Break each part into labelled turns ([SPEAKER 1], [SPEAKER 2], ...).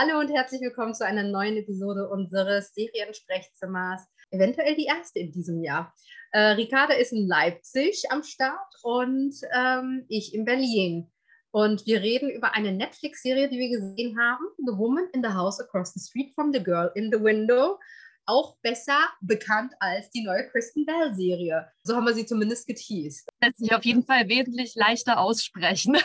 [SPEAKER 1] Hallo und herzlich willkommen zu einer neuen Episode unseres Seriensprechzimmers. Eventuell die erste in diesem Jahr. Äh, Ricarda ist in Leipzig am Start und ähm, ich in Berlin. Und wir reden über eine Netflix-Serie, die wir gesehen haben: The Woman in the House Across the Street from the Girl in the Window. Auch besser bekannt als die neue Kristen Bell-Serie. So haben wir sie zumindest geteased.
[SPEAKER 2] Lässt sich auf jeden Fall wesentlich leichter aussprechen.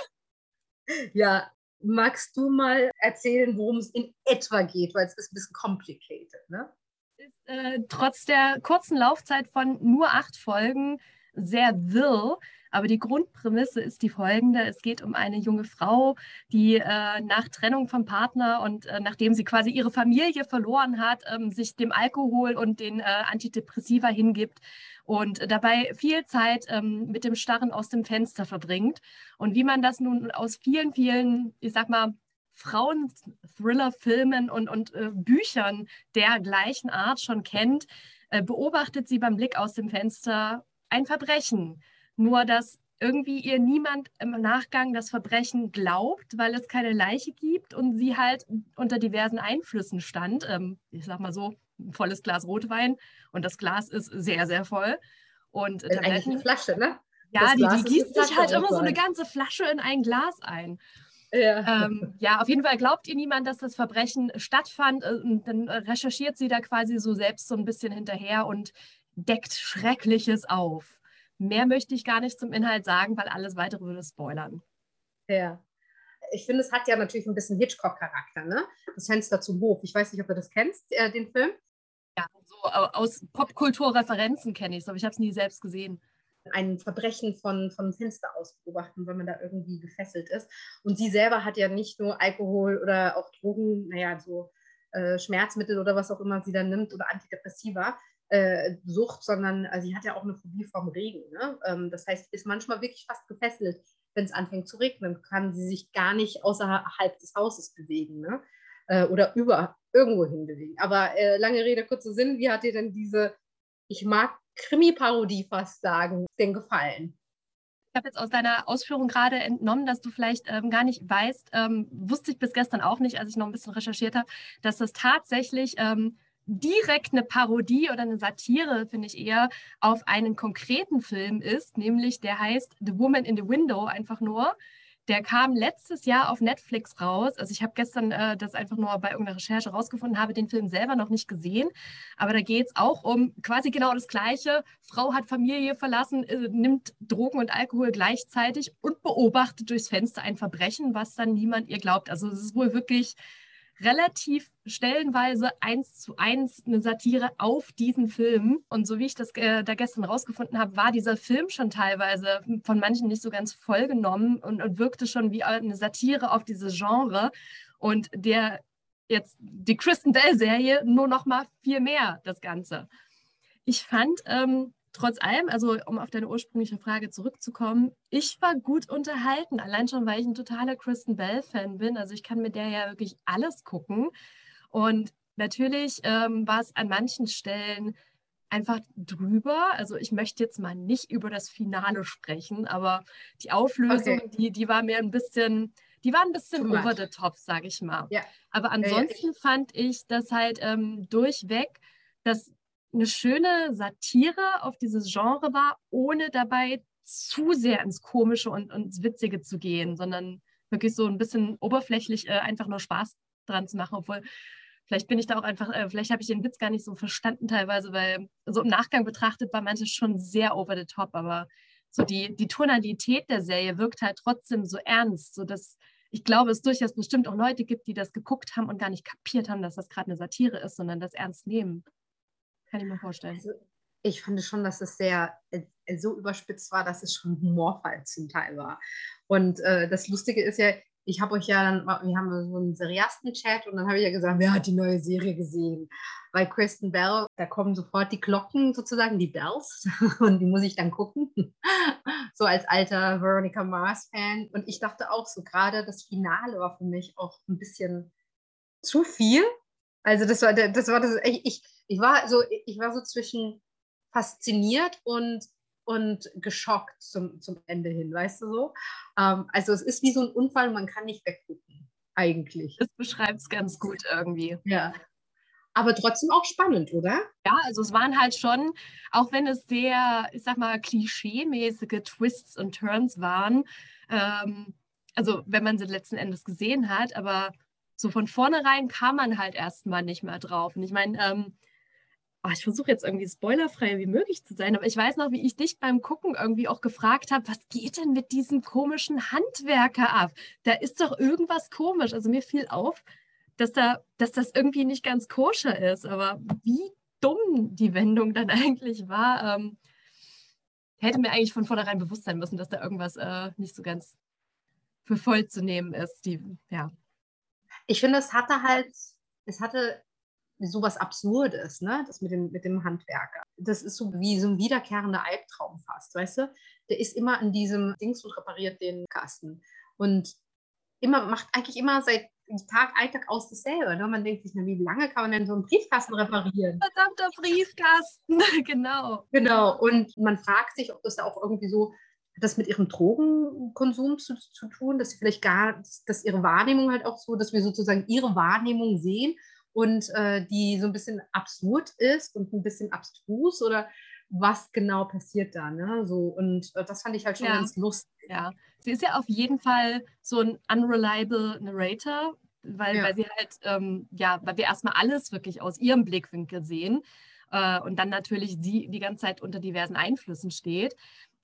[SPEAKER 1] Ja, magst du mal erzählen, worum es in etwa geht, weil es ist ein bisschen complicated, ne?
[SPEAKER 2] Ist äh, trotz der kurzen Laufzeit von nur acht Folgen sehr wirr. Aber die Grundprämisse ist die folgende. Es geht um eine junge Frau, die äh, nach Trennung vom Partner und äh, nachdem sie quasi ihre Familie verloren hat, ähm, sich dem Alkohol und den äh, Antidepressiva hingibt und dabei viel Zeit ähm, mit dem Starren aus dem Fenster verbringt. Und wie man das nun aus vielen, vielen, ich sag mal, Frauen-Thriller-Filmen und, und äh, Büchern der gleichen Art schon kennt, äh, beobachtet sie beim Blick aus dem Fenster ein Verbrechen. Nur dass irgendwie ihr niemand im Nachgang das Verbrechen glaubt, weil es keine Leiche gibt und sie halt unter diversen Einflüssen stand. Ähm, ich sag mal so, volles Glas Rotwein und das Glas ist sehr, sehr voll. Und
[SPEAKER 1] das ist eigentlich eine Flasche, ne?
[SPEAKER 2] Ja, die, die gießt sich halt immer so eine ganze Flasche in ein Glas ein. Ja. Ähm, ja, auf jeden Fall glaubt ihr niemand, dass das Verbrechen stattfand. Äh, und dann recherchiert sie da quasi so selbst so ein bisschen hinterher und deckt Schreckliches auf. Mehr möchte ich gar nicht zum Inhalt sagen, weil alles weitere würde spoilern.
[SPEAKER 1] Ja. Ich finde, es hat ja natürlich ein bisschen Hitchcock-Charakter, ne? Das Fenster zum Hof. Ich weiß nicht, ob du das kennst, äh, den Film.
[SPEAKER 2] Aus Popkulturreferenzen kenne ich es, aber ich habe es nie selbst gesehen
[SPEAKER 1] ein Verbrechen von, von Fenster aus beobachten, wenn man da irgendwie gefesselt ist. Und sie selber hat ja nicht nur Alkohol oder auch Drogen, naja, so äh, Schmerzmittel oder was auch immer sie dann nimmt oder Antidepressiva, äh, Sucht, sondern also sie hat ja auch eine Phobie vom Regen. Ne? Ähm, das heißt, ist manchmal wirklich fast gefesselt, wenn es anfängt zu regnen, kann sie sich gar nicht außerhalb des Hauses bewegen ne? äh, oder über irgendwo hin bewegen. Aber äh, lange Rede, kurzer Sinn, wie hat dir denn diese, ich mag Krimi-Parodie fast sagen, denn gefallen?
[SPEAKER 2] Ich habe jetzt aus deiner Ausführung gerade entnommen, dass du vielleicht ähm, gar nicht weißt, ähm, wusste ich bis gestern auch nicht, als ich noch ein bisschen recherchiert habe, dass das tatsächlich ähm, direkt eine Parodie oder eine Satire, finde ich eher, auf einen konkreten Film ist, nämlich der heißt The Woman in the Window, einfach nur. Der kam letztes Jahr auf Netflix raus. Also ich habe gestern äh, das einfach nur bei irgendeiner Recherche rausgefunden, habe den Film selber noch nicht gesehen. Aber da geht es auch um quasi genau das Gleiche. Frau hat Familie verlassen, äh, nimmt Drogen und Alkohol gleichzeitig und beobachtet durchs Fenster ein Verbrechen, was dann niemand ihr glaubt. Also es ist wohl wirklich relativ stellenweise eins zu eins eine Satire auf diesen Film. Und so wie ich das äh, da gestern rausgefunden habe, war dieser Film schon teilweise von manchen nicht so ganz vollgenommen und, und wirkte schon wie eine Satire auf dieses Genre. Und der jetzt die Kristen Bell-Serie nur noch mal viel mehr das Ganze. Ich fand ähm, trotz allem, also um auf deine ursprüngliche Frage zurückzukommen, ich war gut unterhalten, allein schon, weil ich ein totaler Kristen Bell-Fan bin. Also ich kann mit der ja wirklich alles gucken. Und natürlich ähm, war es an manchen Stellen einfach drüber. Also ich möchte jetzt mal nicht über das Finale sprechen, aber die Auflösung, okay. die, die war mir ein bisschen, die war ein bisschen over the top, sage ich mal. Ja. Aber ansonsten ja, ja, fand ich das halt ähm, durchweg, dass eine schöne Satire auf dieses Genre war, ohne dabei zu sehr ins Komische und, ins Witzige zu gehen, sondern wirklich so ein bisschen oberflächlich äh, einfach nur Spaß dran zu machen, obwohl vielleicht bin ich da auch einfach, äh, vielleicht habe ich den Witz gar nicht so verstanden teilweise, weil so im Nachgang betrachtet war manches schon sehr over the top, aber so die, die Tonalität der Serie wirkt halt trotzdem so ernst, so dass ich glaube, es durchaus bestimmt auch Leute gibt, die das geguckt haben und gar nicht kapiert haben, dass das gerade eine Satire ist, sondern das ernst nehmen. Kann ich mir vorstellen. Also,
[SPEAKER 1] ich fand schon, dass es sehr äh, so überspitzt war, dass es schon humorvoll zum Teil war. Und äh, das Lustige ist ja, ich habe euch ja dann, wir haben so einen Seriasten-Chat und dann habe ich ja gesagt, wer hat die neue Serie gesehen? Bei Kristen Bell, da kommen sofort die Glocken sozusagen, die Bells und die muss ich dann gucken. so als alter Veronica Mars-Fan. Und ich dachte auch so, gerade das Finale war für mich auch ein bisschen zu viel. Also das war das war das ich, ich war so ich war so zwischen fasziniert und und geschockt zum, zum Ende hin, weißt du so? Ähm, also es ist wie so ein Unfall, man kann nicht weggucken. eigentlich.
[SPEAKER 2] Das beschreibt es ganz gut irgendwie.
[SPEAKER 1] Ja. Aber trotzdem auch spannend, oder?
[SPEAKER 2] Ja, also es waren halt schon, auch wenn es sehr, ich sag mal, klischeemäßige Twists und Turns waren, ähm, also wenn man sie letzten Endes gesehen hat, aber so von vornherein kam man halt erstmal nicht mehr drauf. Und ich meine, ähm, oh, ich versuche jetzt irgendwie spoilerfrei wie möglich zu sein, aber ich weiß noch, wie ich dich beim Gucken irgendwie auch gefragt habe, was geht denn mit diesem komischen Handwerker ab? Da ist doch irgendwas komisch. Also mir fiel auf, dass, da, dass das irgendwie nicht ganz koscher ist, aber wie dumm die Wendung dann eigentlich war, ähm, hätte mir eigentlich von vornherein bewusst sein müssen, dass da irgendwas äh, nicht so ganz für voll zu nehmen ist. Die, ja.
[SPEAKER 1] Ich finde, es hatte halt, es hatte sowas Absurdes, ne? Das mit dem, mit dem Handwerker. Das ist so wie so ein wiederkehrender Albtraum fast, weißt du? Der ist immer an diesem Dings und repariert den Kasten. Und immer, macht eigentlich immer seit Tag ein, Tag aus dasselbe. Ne? Man denkt sich, na, wie lange kann man denn so einen Briefkasten reparieren?
[SPEAKER 2] Verdammter Briefkasten, genau.
[SPEAKER 1] Genau. Und man fragt sich, ob das da auch irgendwie so das mit ihrem Drogenkonsum zu, zu tun, dass sie vielleicht gar, dass ihre Wahrnehmung halt auch so, dass wir sozusagen ihre Wahrnehmung sehen und äh, die so ein bisschen absurd ist und ein bisschen abstrus oder was genau passiert da, ne? So und äh, das fand ich halt schon ja. ganz lustig.
[SPEAKER 2] Ja, sie ist ja auf jeden Fall so ein unreliable Narrator, weil, ja. weil sie halt, ähm, ja, weil wir erstmal alles wirklich aus ihrem Blickwinkel sehen äh, und dann natürlich sie die ganze Zeit unter diversen Einflüssen steht.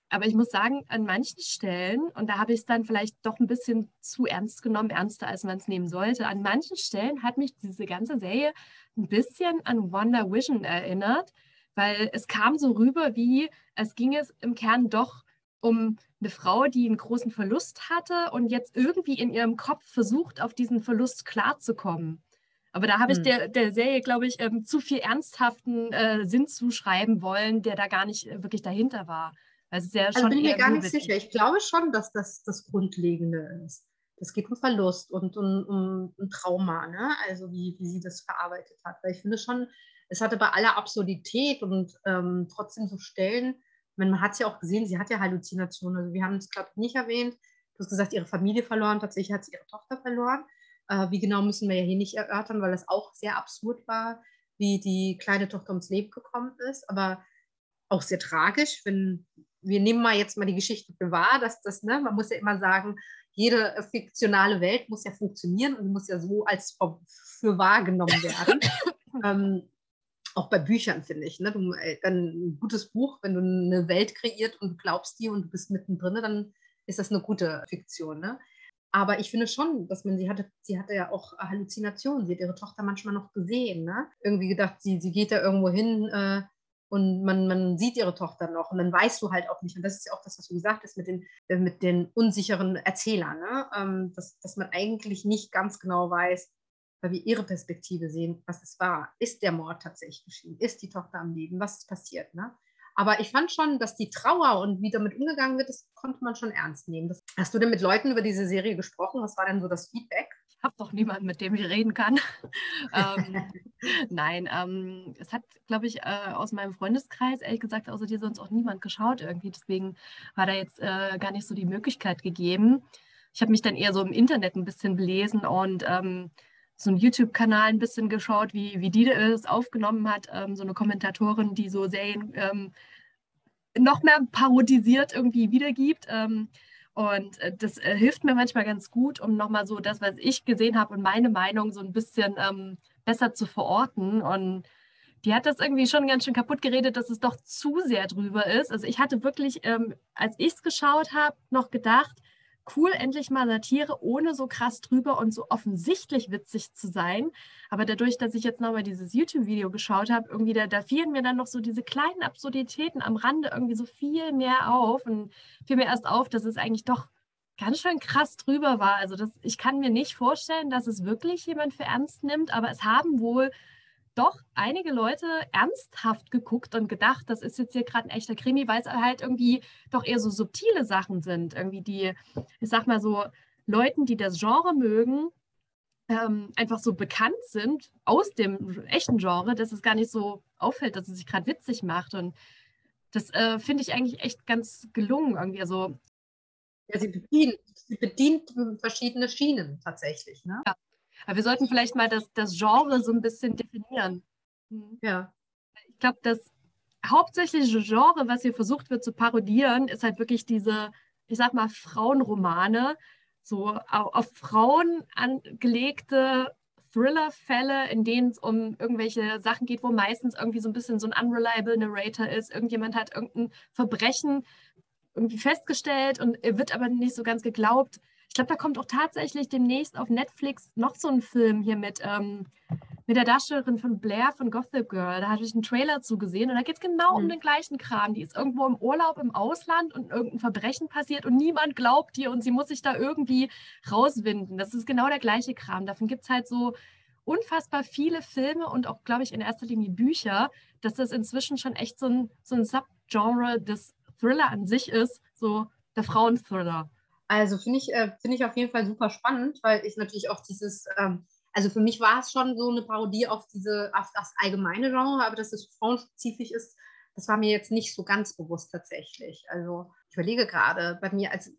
[SPEAKER 2] Aber ich muss sagen, an manchen Stellen, und da habe ich es dann vielleicht doch ein bisschen zu ernst genommen, ernster als man es nehmen sollte, an manchen Stellen hat mich diese ganze Serie ein bisschen an Wonder Vision erinnert, weil es kam so rüber, wie es ging es im Kern doch um eine Frau, die einen großen Verlust hatte und jetzt irgendwie in ihrem Kopf versucht, auf diesen Verlust klarzukommen. Aber da habe ich hm. der, der Serie, glaube ich, ähm, zu viel ernsthaften äh, Sinn zuschreiben wollen, der da gar nicht äh, wirklich dahinter war.
[SPEAKER 1] Also, ja also bin ich mir gar nicht sicher. Ich glaube schon, dass das das Grundlegende ist. Es geht um Verlust und um, um, um Trauma, ne? also wie, wie sie das verarbeitet hat. Weil ich finde schon, es hatte bei aller Absurdität und ähm, trotzdem so Stellen, man hat es ja auch gesehen, sie hat ja Halluzinationen. Also wir haben es, glaube ich, nicht erwähnt. Du hast gesagt, ihre Familie verloren, tatsächlich hat sie ihre Tochter verloren. Äh, wie genau müssen wir ja hier nicht erörtern, weil das auch sehr absurd war, wie die kleine Tochter ums Leben gekommen ist. Aber auch sehr tragisch, wenn wir nehmen mal jetzt mal die Geschichte für wahr, dass das, ne, man muss ja immer sagen, jede fiktionale Welt muss ja funktionieren und muss ja so als für wahrgenommen werden. ähm, auch bei Büchern, finde ich. Ne? Du, äh, ein gutes Buch, wenn du eine Welt kreiert und du glaubst dir und du bist mittendrin, dann ist das eine gute Fiktion. Ne? Aber ich finde schon, dass man sie hatte, sie hatte ja auch Halluzinationen. Sie hat ihre Tochter manchmal noch gesehen. Ne? Irgendwie gedacht, sie, sie geht da irgendwo hin äh, und man, man sieht ihre Tochter noch und dann weißt du halt auch nicht. Und das ist ja auch das, was du gesagt hast mit den, äh, mit den unsicheren Erzählern, ne? ähm, dass, dass man eigentlich nicht ganz genau weiß, weil wir ihre Perspektive sehen, was es war. Ist der Mord tatsächlich geschehen? Ist die Tochter am Leben? Was ist passiert? Ne? Aber ich fand schon, dass die Trauer und wie damit umgegangen wird, das konnte man schon ernst nehmen. Das, hast du denn mit Leuten über diese Serie gesprochen? Was war denn so das Feedback?
[SPEAKER 2] Ich habe doch niemanden, mit dem ich reden kann. ähm, nein, ähm, es hat, glaube ich, äh, aus meinem Freundeskreis, ehrlich gesagt, außer dir sonst auch niemand geschaut irgendwie. Deswegen war da jetzt äh, gar nicht so die Möglichkeit gegeben. Ich habe mich dann eher so im Internet ein bisschen belesen und ähm, so einen YouTube-Kanal ein bisschen geschaut, wie, wie die es aufgenommen hat. Ähm, so eine Kommentatorin, die so Serien ähm, noch mehr parodisiert irgendwie wiedergibt. Ähm, und äh, das äh, hilft mir manchmal ganz gut, um nochmal so das, was ich gesehen habe und meine Meinung so ein bisschen ähm, besser zu verorten. Und die hat das irgendwie schon ganz schön kaputt geredet, dass es doch zu sehr drüber ist. Also ich hatte wirklich, ähm, als ich es geschaut habe, noch gedacht, cool, endlich mal Satire, ohne so krass drüber und so offensichtlich witzig zu sein. Aber dadurch, dass ich jetzt nochmal dieses YouTube-Video geschaut habe, irgendwie da, da fielen mir dann noch so diese kleinen Absurditäten am Rande irgendwie so viel mehr auf und fiel mir erst auf, dass es eigentlich doch ganz schön krass drüber war. Also das, ich kann mir nicht vorstellen, dass es wirklich jemand für ernst nimmt, aber es haben wohl doch einige Leute ernsthaft geguckt und gedacht, das ist jetzt hier gerade ein echter Krimi, weil es halt irgendwie doch eher so subtile Sachen sind. Irgendwie die, ich sag mal so, Leuten, die das Genre mögen, ähm, einfach so bekannt sind aus dem echten Genre, dass es gar nicht so auffällt, dass es sich gerade witzig macht. Und das äh, finde ich eigentlich echt ganz gelungen irgendwie. Also
[SPEAKER 1] Ja, sie bedient, sie bedient verschiedene Schienen tatsächlich. Ne?
[SPEAKER 2] Ja. Aber wir sollten vielleicht mal das, das Genre so ein bisschen definieren.
[SPEAKER 1] Mhm. Ja.
[SPEAKER 2] Ich glaube, das hauptsächliche Genre, was hier versucht wird zu parodieren, ist halt wirklich diese, ich sag mal, Frauenromane, so auf Frauen angelegte Thriller-Fälle, in denen es um irgendwelche Sachen geht, wo meistens irgendwie so ein bisschen so ein unreliable Narrator ist. Irgendjemand hat irgendein Verbrechen irgendwie festgestellt und wird aber nicht so ganz geglaubt. Ich glaube, da kommt auch tatsächlich demnächst auf Netflix noch so ein Film hier mit, ähm, mit der Darstellerin von Blair von Gotham Girl. Da hatte ich einen Trailer zugesehen und da geht es genau mhm. um den gleichen Kram. Die ist irgendwo im Urlaub im Ausland und irgendein Verbrechen passiert und niemand glaubt ihr und sie muss sich da irgendwie rauswinden. Das ist genau der gleiche Kram. Davon gibt es halt so unfassbar viele Filme und auch, glaube ich, in erster Linie Bücher, dass das inzwischen schon echt so ein, so ein Subgenre des Thriller an sich ist, so der Frauenthriller.
[SPEAKER 1] Also finde ich, äh, find ich auf jeden Fall super spannend, weil ich natürlich auch dieses, ähm, also für mich war es schon so eine Parodie auf diese, auf das allgemeine Genre, aber dass es frauenspezifisch ist, das war mir jetzt nicht so ganz bewusst tatsächlich. Also ich überlege gerade bei mir als,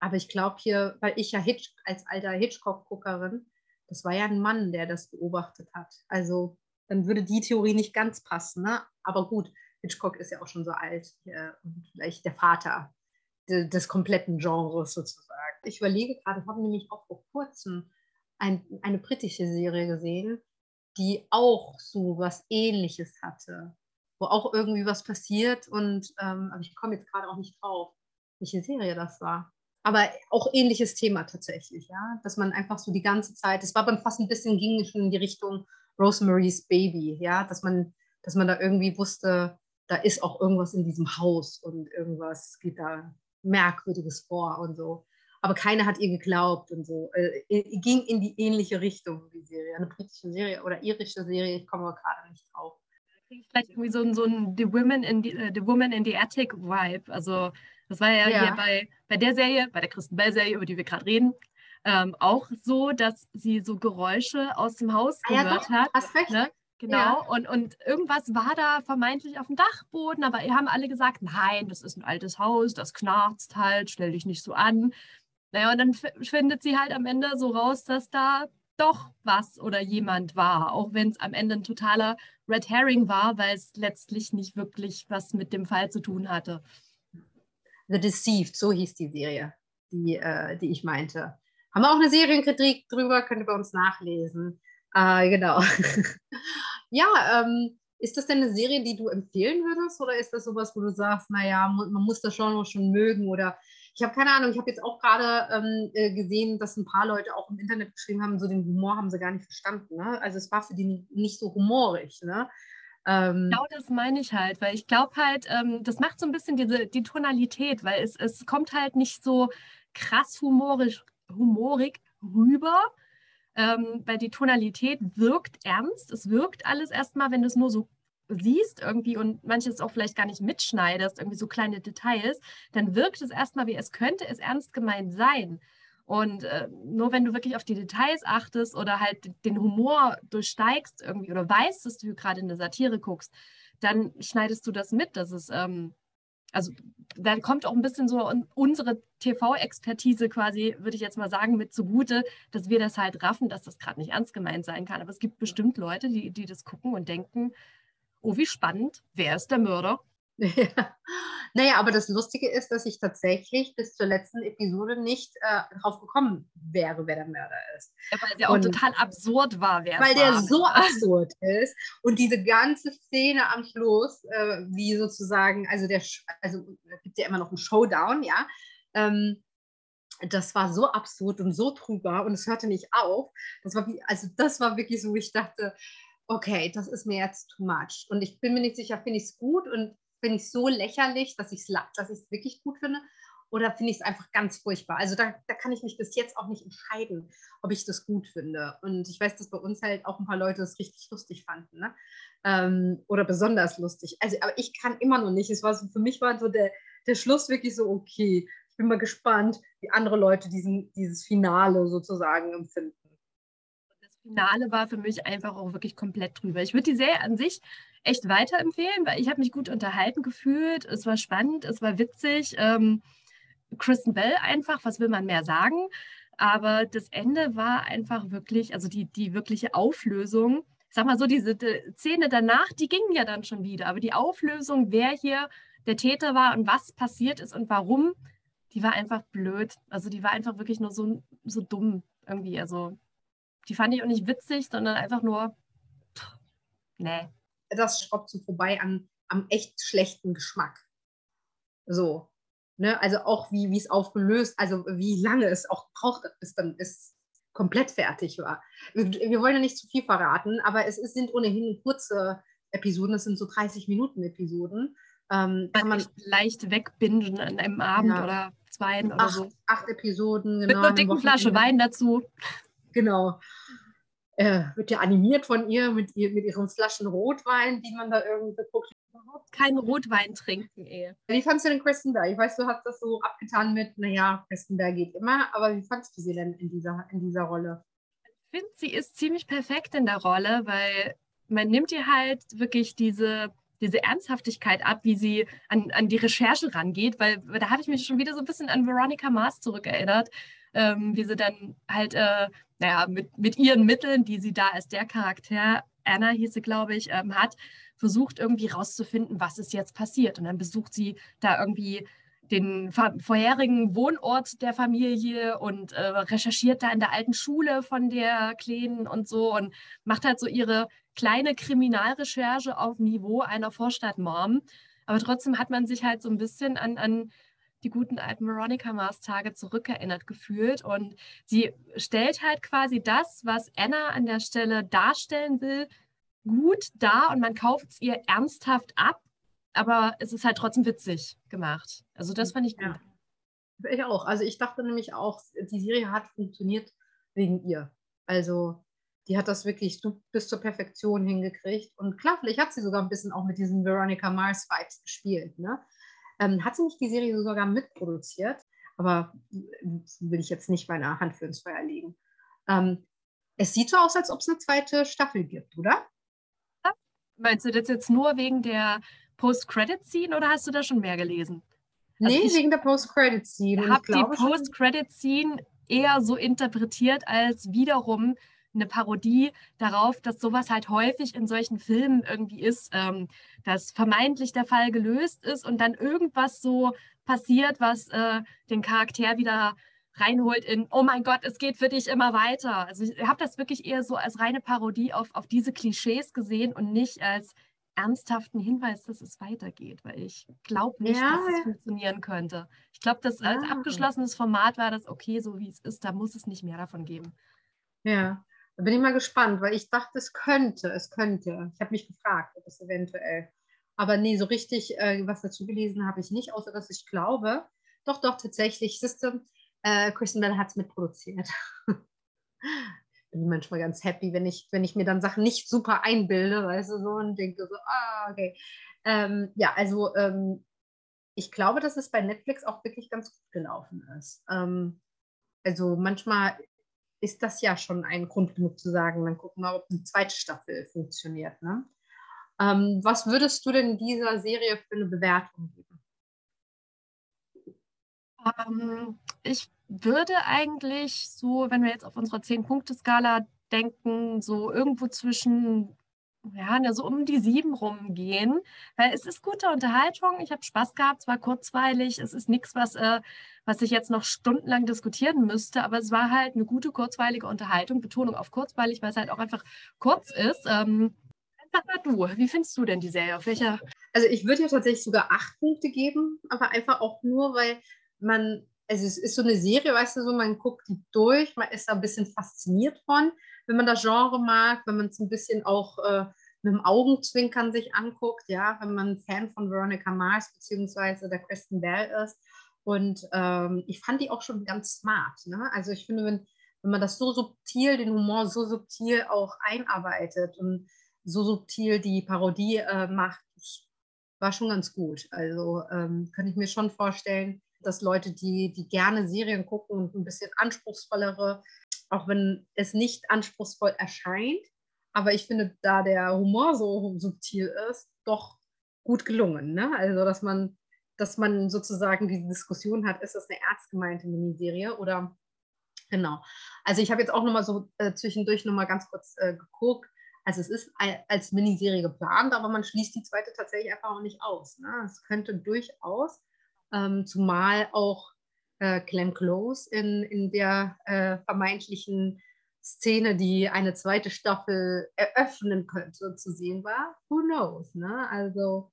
[SPEAKER 1] aber ich glaube hier, weil ich ja Hitch, als alter Hitchcock-Guckerin, das war ja ein Mann, der das beobachtet hat. Also dann würde die Theorie nicht ganz passen, ne? Aber gut, Hitchcock ist ja auch schon so alt äh, und vielleicht der Vater de, des kompletten Genres sozusagen. Ich überlege gerade, ich habe nämlich auch vor kurzem ein, eine britische Serie gesehen, die auch so was Ähnliches hatte, wo auch irgendwie was passiert und ähm, aber ich komme jetzt gerade auch nicht drauf, welche Serie das war. Aber auch ähnliches Thema tatsächlich, ja, dass man einfach so die ganze Zeit, es war beim fast ein bisschen ging schon in die Richtung Rosemary's Baby, ja, dass man, dass man da irgendwie wusste, da ist auch irgendwas in diesem Haus und irgendwas geht da Merkwürdiges vor und so. Aber keiner hat ihr geglaubt und so. Äh, ging in die ähnliche Richtung, die Serie. Eine britische Serie oder irische Serie, ich komme gerade nicht drauf.
[SPEAKER 2] Kriege ich vielleicht irgendwie so, ein, so ein The, Women in the, uh, the Woman in the Attic Vibe. Also, das war ja, ja. hier bei, bei der Serie, bei der Kristen Bell-Serie, über die wir gerade reden, ähm, auch so, dass sie so Geräusche aus dem Haus ah, gehört ja, hat. Hast recht. Ne? Genau, ja. und, und irgendwas war da vermeintlich auf dem Dachboden, aber ihr haben alle gesagt, nein, das ist ein altes Haus, das knarzt halt, stell dich nicht so an. Naja, und dann findet sie halt am Ende so raus, dass da doch was oder jemand war, auch wenn es am Ende ein totaler Red Herring war, weil es letztlich nicht wirklich was mit dem Fall zu tun hatte.
[SPEAKER 1] The Deceived, so hieß die Serie, die, äh, die ich meinte. Haben wir auch eine Serienkritik drüber, könnt ihr bei uns nachlesen. Äh, genau. ja, ähm, ist das denn eine Serie, die du empfehlen würdest oder ist das sowas, wo du sagst, naja, man muss das schon, schon mögen oder ich habe keine Ahnung, ich habe jetzt auch gerade ähm, äh, gesehen, dass ein paar Leute auch im Internet geschrieben haben, so den Humor haben sie gar nicht verstanden. Ne? Also es war für die nicht so humorig. Ne?
[SPEAKER 2] Ähm, genau das meine ich halt, weil ich glaube halt, ähm, das macht so ein bisschen diese, die Tonalität, weil es, es kommt halt nicht so krass humorisch, humorig rüber, ähm, weil die Tonalität wirkt ernst. Es wirkt alles erstmal, wenn du es nur so siehst irgendwie und manches auch vielleicht gar nicht mitschneidest, irgendwie so kleine Details, dann wirkt es erstmal wie, es könnte es ernst gemeint sein. Und äh, nur wenn du wirklich auf die Details achtest oder halt den Humor durchsteigst irgendwie oder weißt, dass du gerade eine Satire guckst, dann schneidest du das mit, dass es ähm, also da kommt auch ein bisschen so unsere TV-Expertise quasi, würde ich jetzt mal sagen, mit zugute, dass wir das halt raffen, dass das gerade nicht ernst gemeint sein kann. Aber es gibt bestimmt Leute, die, die das gucken und denken, oh, wie spannend, wer ist der Mörder?
[SPEAKER 1] Ja. Naja, aber das Lustige ist, dass ich tatsächlich bis zur letzten Episode nicht äh, drauf gekommen wäre, wer der Mörder ist.
[SPEAKER 2] Ja, weil der auch total absurd war, wer
[SPEAKER 1] Weil der war. so absurd ist. Und diese ganze Szene am Schluss, äh, wie sozusagen, also der, also gibt ja immer noch einen Showdown, ja. Ähm, das war so absurd und so trüber und es hörte nicht auf. Das war wie, also das war wirklich so, wie ich dachte, okay, das ist mir jetzt too much. Und ich bin mir nicht sicher, finde ich es gut und finde ich es so lächerlich, dass ich es dass wirklich gut finde? Oder finde ich es einfach ganz furchtbar? Also da, da kann ich mich bis jetzt auch nicht entscheiden, ob ich das gut finde. Und ich weiß, dass bei uns halt auch ein paar Leute das richtig lustig fanden. Ne? Ähm, oder besonders lustig. Also, aber ich kann immer noch nicht. Es war so, für mich war so der, der Schluss wirklich so, okay, ich bin mal gespannt, wie andere Leute diesen, dieses Finale sozusagen empfinden.
[SPEAKER 2] Finale war für mich einfach auch wirklich komplett drüber. Ich würde die Serie an sich echt weiterempfehlen, weil ich habe mich gut unterhalten gefühlt. Es war spannend, es war witzig. Ähm, Kristen Bell einfach, was will man mehr sagen? Aber das Ende war einfach wirklich, also die, die wirkliche Auflösung, ich sag mal so, diese die Szene danach, die ging ja dann schon wieder. Aber die Auflösung, wer hier der Täter war und was passiert ist und warum, die war einfach blöd. Also die war einfach wirklich nur so, so dumm irgendwie. Also die fand ich auch nicht witzig, sondern einfach nur, nee.
[SPEAKER 1] Das schraubt so vorbei an, am echt schlechten Geschmack. So. Ne? Also auch wie es aufgelöst, also wie lange es auch braucht, bis dann es komplett fertig war. Wir, wir, wollen ja nicht zu viel verraten, aber es, es sind ohnehin kurze Episoden, es sind so 30 Minuten Episoden.
[SPEAKER 2] Ähm, kann man leicht wegbingen an einem Abend ja. oder zwei oder
[SPEAKER 1] acht,
[SPEAKER 2] so.
[SPEAKER 1] Acht Episoden,
[SPEAKER 2] genau. Mit einer dicken Flasche Wein dazu.
[SPEAKER 1] Genau. Äh, wird ja animiert von ihr mit, ihr mit ihren Flaschen Rotwein, die man da irgendwie guckt
[SPEAKER 2] überhaupt keinen Rotwein trinken, ey.
[SPEAKER 1] Wie fandest du denn Kristen Bell? Ich weiß, du hast das so abgetan mit, naja, Kristen Bell geht immer, aber wie fandest du sie denn in dieser, in dieser Rolle?
[SPEAKER 2] Ich finde, sie ist ziemlich perfekt in der Rolle, weil man nimmt ihr halt wirklich diese, diese Ernsthaftigkeit ab, wie sie an, an die Recherche rangeht, weil da habe ich mich schon wieder so ein bisschen an Veronica Mars zurückerinnert, ähm, wie sie dann halt, äh, naja, mit, mit ihren Mitteln, die sie da als der Charakter, Anna hieß sie, glaube ich, ähm, hat, versucht irgendwie rauszufinden, was ist jetzt passiert. Und dann besucht sie da irgendwie den vorherigen Wohnort der Familie und äh, recherchiert da in der alten Schule von der Kleinen und so und macht halt so ihre kleine Kriminalrecherche auf Niveau einer Vorstadt-Mom. Aber trotzdem hat man sich halt so ein bisschen an, an die guten alten Veronica Mars Tage zurückerinnert gefühlt. Und sie stellt halt quasi das, was Anna an der Stelle darstellen will, gut da und man kauft es ihr ernsthaft ab, aber es ist halt trotzdem witzig gemacht. Also das fand ich gut. Ja.
[SPEAKER 1] Ich auch. Also ich dachte nämlich auch, die Serie hat funktioniert wegen ihr. Also die hat das wirklich bis zur Perfektion hingekriegt. Und klar, vielleicht hat sie sogar ein bisschen auch mit diesen Veronica Mars Vibes gespielt. Ne? Ähm, hat sie nicht die Serie sogar mitproduziert? Aber will ich jetzt nicht meine Hand für ins Feuer legen. Ähm, es sieht so aus, als ob es eine zweite Staffel gibt, oder?
[SPEAKER 2] Meinst du das jetzt nur wegen der Post-Credit-Scene oder hast du da schon mehr gelesen?
[SPEAKER 1] Also nee, ich wegen der Post-Credit-Scene.
[SPEAKER 2] Ich habe die Post-Credit-Scene eher so interpretiert als wiederum eine Parodie darauf, dass sowas halt häufig in solchen Filmen irgendwie ist, ähm, dass vermeintlich der Fall gelöst ist und dann irgendwas so passiert, was äh, den Charakter wieder reinholt in, oh mein Gott, es geht für dich immer weiter. Also ich habe das wirklich eher so als reine Parodie auf, auf diese Klischees gesehen und nicht als ernsthaften Hinweis, dass es weitergeht, weil ich glaube nicht, ja. dass es funktionieren könnte. Ich glaube, dass als ja. abgeschlossenes Format war das okay, so wie es ist, da muss es nicht mehr davon geben.
[SPEAKER 1] Ja, da bin ich mal gespannt, weil ich dachte, es könnte, es könnte. Ich habe mich gefragt, ob es eventuell. Aber nee, so richtig äh, was dazu gelesen habe ich nicht, außer dass ich glaube, doch, doch, tatsächlich, System, äh, Kristen Bell hat es mitproduziert. Bin manchmal ganz happy, wenn ich, wenn ich mir dann Sachen nicht super einbilde, weißt du, so und denke so, ah, okay. Ähm, ja, also ähm, ich glaube, dass es bei Netflix auch wirklich ganz gut gelaufen ist. Ähm, also manchmal ist das ja schon ein Grund genug zu sagen, dann gucken wir, ob eine zweite Staffel funktioniert. Ne? Ähm, was würdest du denn dieser Serie für eine Bewertung geben?
[SPEAKER 2] Ähm, ich würde eigentlich so, wenn wir jetzt auf unsere 10-Punkte-Skala denken, so irgendwo zwischen, ja, so um die sieben rumgehen, weil es ist gute Unterhaltung. Ich habe Spaß gehabt, es war kurzweilig, es ist nichts, was, äh, was ich jetzt noch stundenlang diskutieren müsste, aber es war halt eine gute, kurzweilige Unterhaltung. Betonung auf kurzweilig, weil es halt auch einfach kurz ist. Ähm, mal du, wie findest du denn die Serie? Auf welcher?
[SPEAKER 1] Also ich würde ja tatsächlich sogar acht Punkte geben, aber einfach auch nur, weil man, also es ist so eine Serie, weißt du, so man guckt die durch, man ist da ein bisschen fasziniert von, wenn man das Genre mag, wenn man es ein bisschen auch äh, mit dem Augenzwinkern sich anguckt, ja, wenn man Fan von Veronica Mars bzw. der Kristen Bell ist. Und ähm, ich fand die auch schon ganz smart. Ne? Also ich finde, wenn, wenn man das so subtil, den Humor so subtil auch einarbeitet und so subtil die Parodie äh, macht, war schon ganz gut. Also ähm, könnte ich mir schon vorstellen, dass Leute, die, die gerne Serien gucken und ein bisschen anspruchsvollere, auch wenn es nicht anspruchsvoll erscheint, aber ich finde, da der Humor so subtil ist, doch gut gelungen. Ne? Also, dass man dass man sozusagen diese Diskussion hat, ist das eine ernst Miniserie oder genau. Also ich habe jetzt auch nochmal so äh, zwischendurch nochmal ganz kurz äh, geguckt. Also es ist als Miniserie geplant, aber man schließt die zweite tatsächlich einfach auch nicht aus. Ne? Es könnte durchaus, ähm, zumal auch äh, Glenn Close in, in der äh, vermeintlichen Szene, die eine zweite Staffel eröffnen könnte, zu sehen war. Who knows? Ne? Also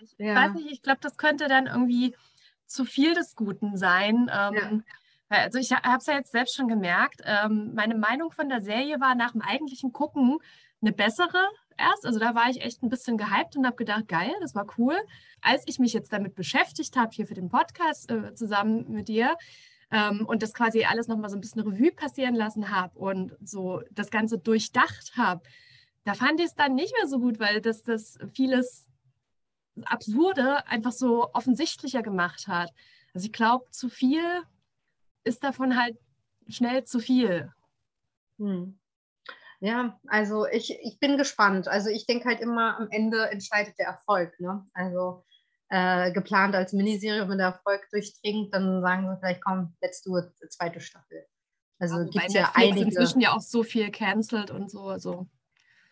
[SPEAKER 2] ich ja. weiß nicht, ich glaube, das könnte dann irgendwie zu viel des Guten sein. Ähm, ja. Also ich habe es ja jetzt selbst schon gemerkt. Ähm, meine Meinung von der Serie war nach dem eigentlichen Gucken eine bessere erst. Also da war ich echt ein bisschen gehypt und habe gedacht, geil, das war cool. Als ich mich jetzt damit beschäftigt habe, hier für den Podcast äh, zusammen mit dir, ähm, und das quasi alles nochmal so ein bisschen Revue passieren lassen habe und so das Ganze durchdacht habe, da fand ich es dann nicht mehr so gut, weil das, das vieles Absurde einfach so offensichtlicher gemacht hat. Also ich glaube, zu viel ist davon halt schnell zu viel.
[SPEAKER 1] Hm. Ja, also ich, ich bin gespannt. Also ich denke halt immer, am Ende entscheidet der Erfolg. Ne? Also äh, geplant als Miniserie, wenn der Erfolg durchdringt, dann sagen sie vielleicht, komm, let's do it, zweite Staffel.
[SPEAKER 2] Also ja, gibt es ja einige. inzwischen ja auch so viel cancelled und so. Also.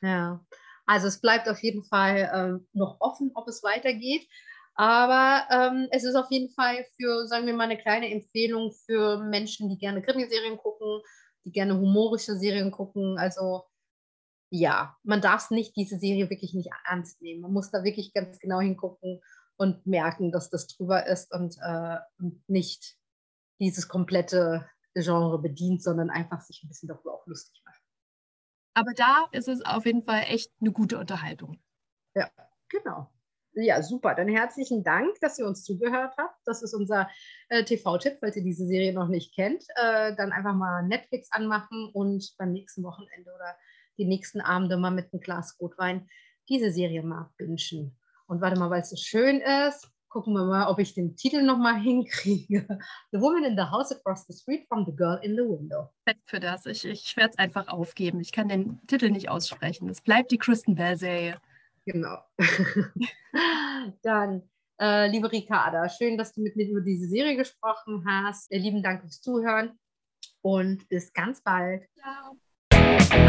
[SPEAKER 1] Ja, also es bleibt auf jeden Fall ähm, noch offen, ob es weitergeht. Aber ähm, es ist auf jeden Fall für, sagen wir mal, eine kleine Empfehlung für Menschen, die gerne Krimiserien gucken, die gerne humorische Serien gucken. Also ja, man darf nicht diese Serie wirklich nicht ernst nehmen. Man muss da wirklich ganz genau hingucken und merken, dass das drüber ist und, äh, und nicht dieses komplette Genre bedient, sondern einfach sich ein bisschen darüber auch lustig macht.
[SPEAKER 2] Aber da ist es auf jeden Fall echt eine gute Unterhaltung.
[SPEAKER 1] Ja, genau. Ja, super. Dann herzlichen Dank, dass ihr uns zugehört habt. Das ist unser äh, TV-Tipp, falls ihr diese Serie noch nicht kennt. Äh, dann einfach mal Netflix anmachen und beim nächsten Wochenende oder die nächsten Abende mal mit einem Glas Rotwein diese Serie mal wünschen. Und warte mal, weil es so schön ist, gucken wir mal, ob ich den Titel nochmal hinkriege. The Woman in the House Across the Street from the Girl in the Window.
[SPEAKER 2] Für das. Ich, ich werde es einfach aufgeben. Ich kann den Titel nicht aussprechen. Es bleibt die Kristen Bell-Serie.
[SPEAKER 1] Genau. Dann, äh, liebe Ricarda, schön, dass du mit mir über diese Serie gesprochen hast. Lieben Dank fürs Zuhören und bis ganz bald. Ciao.